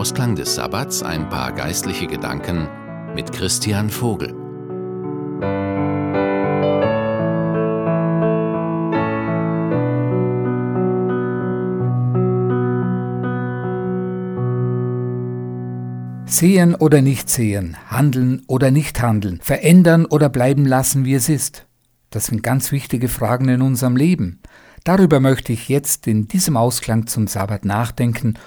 Ausklang des Sabbats ein paar geistliche Gedanken mit Christian Vogel. Sehen oder nicht sehen, handeln oder nicht handeln, verändern oder bleiben lassen, wie es ist. Das sind ganz wichtige Fragen in unserem Leben. Darüber möchte ich jetzt in diesem Ausklang zum Sabbat nachdenken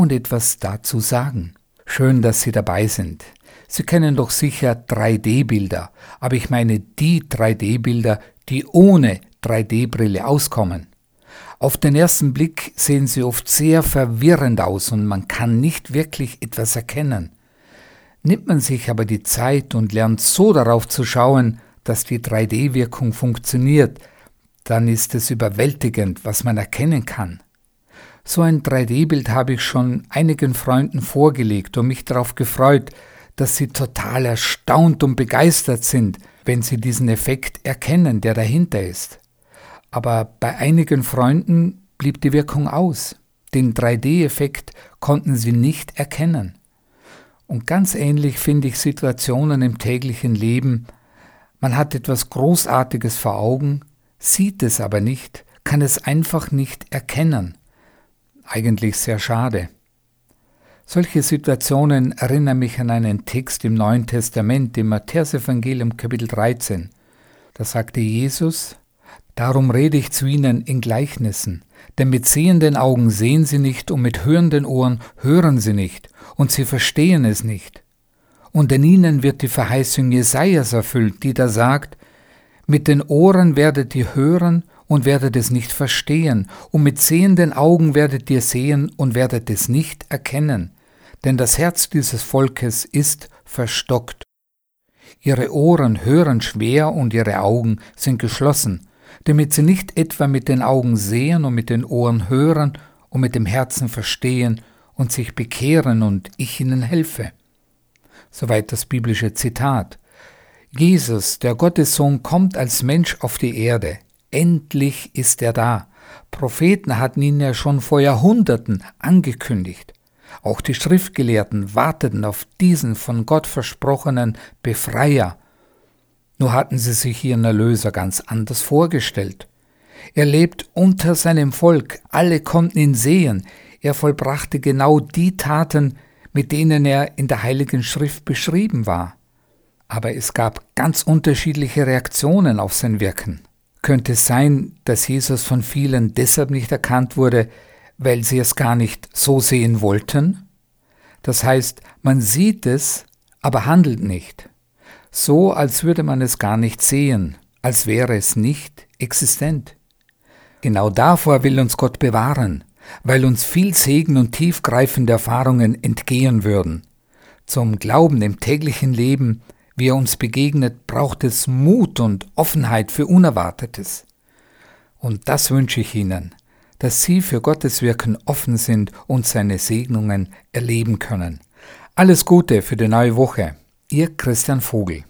und etwas dazu sagen. Schön, dass Sie dabei sind. Sie kennen doch sicher 3D-Bilder, aber ich meine die 3D-Bilder, die ohne 3D-Brille auskommen. Auf den ersten Blick sehen sie oft sehr verwirrend aus und man kann nicht wirklich etwas erkennen. Nimmt man sich aber die Zeit und lernt so darauf zu schauen, dass die 3D-Wirkung funktioniert, dann ist es überwältigend, was man erkennen kann. So ein 3D-Bild habe ich schon einigen Freunden vorgelegt und mich darauf gefreut, dass sie total erstaunt und begeistert sind, wenn sie diesen Effekt erkennen, der dahinter ist. Aber bei einigen Freunden blieb die Wirkung aus. Den 3D-Effekt konnten sie nicht erkennen. Und ganz ähnlich finde ich Situationen im täglichen Leben. Man hat etwas Großartiges vor Augen, sieht es aber nicht, kann es einfach nicht erkennen. Eigentlich sehr schade. Solche Situationen erinnern mich an einen Text im Neuen Testament, im Matthäusevangelium Kapitel 13. Da sagte Jesus, Darum rede ich zu ihnen in Gleichnissen, denn mit sehenden Augen sehen sie nicht und mit hörenden Ohren hören sie nicht, und sie verstehen es nicht. Und in ihnen wird die Verheißung Jesajas erfüllt, die da sagt, mit den Ohren werdet ihr hören und werdet es nicht verstehen, und mit sehenden Augen werdet ihr sehen und werdet es nicht erkennen, denn das Herz dieses Volkes ist verstockt. Ihre Ohren hören schwer und ihre Augen sind geschlossen, damit sie nicht etwa mit den Augen sehen und mit den Ohren hören und mit dem Herzen verstehen und sich bekehren und ich ihnen helfe. Soweit das biblische Zitat. Jesus, der Gottessohn, kommt als Mensch auf die Erde. Endlich ist er da. Propheten hatten ihn ja schon vor Jahrhunderten angekündigt. Auch die Schriftgelehrten warteten auf diesen von Gott versprochenen Befreier, nur hatten sie sich ihren Erlöser ganz anders vorgestellt. Er lebt unter seinem Volk, alle konnten ihn sehen, er vollbrachte genau die Taten, mit denen er in der Heiligen Schrift beschrieben war. Aber es gab ganz unterschiedliche Reaktionen auf sein Wirken. Könnte es sein, dass Jesus von vielen deshalb nicht erkannt wurde, weil sie es gar nicht so sehen wollten? Das heißt, man sieht es, aber handelt nicht so als würde man es gar nicht sehen, als wäre es nicht existent. Genau davor will uns Gott bewahren, weil uns viel Segen und tiefgreifende Erfahrungen entgehen würden. Zum Glauben im täglichen Leben, wie er uns begegnet, braucht es Mut und Offenheit für Unerwartetes. Und das wünsche ich Ihnen, dass Sie für Gottes Wirken offen sind und seine Segnungen erleben können. Alles Gute für die neue Woche. Ihr Christian Vogel.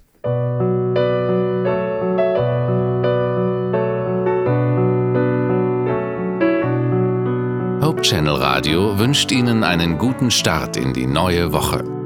Hope Channel Radio wünscht Ihnen einen guten Start in die neue Woche.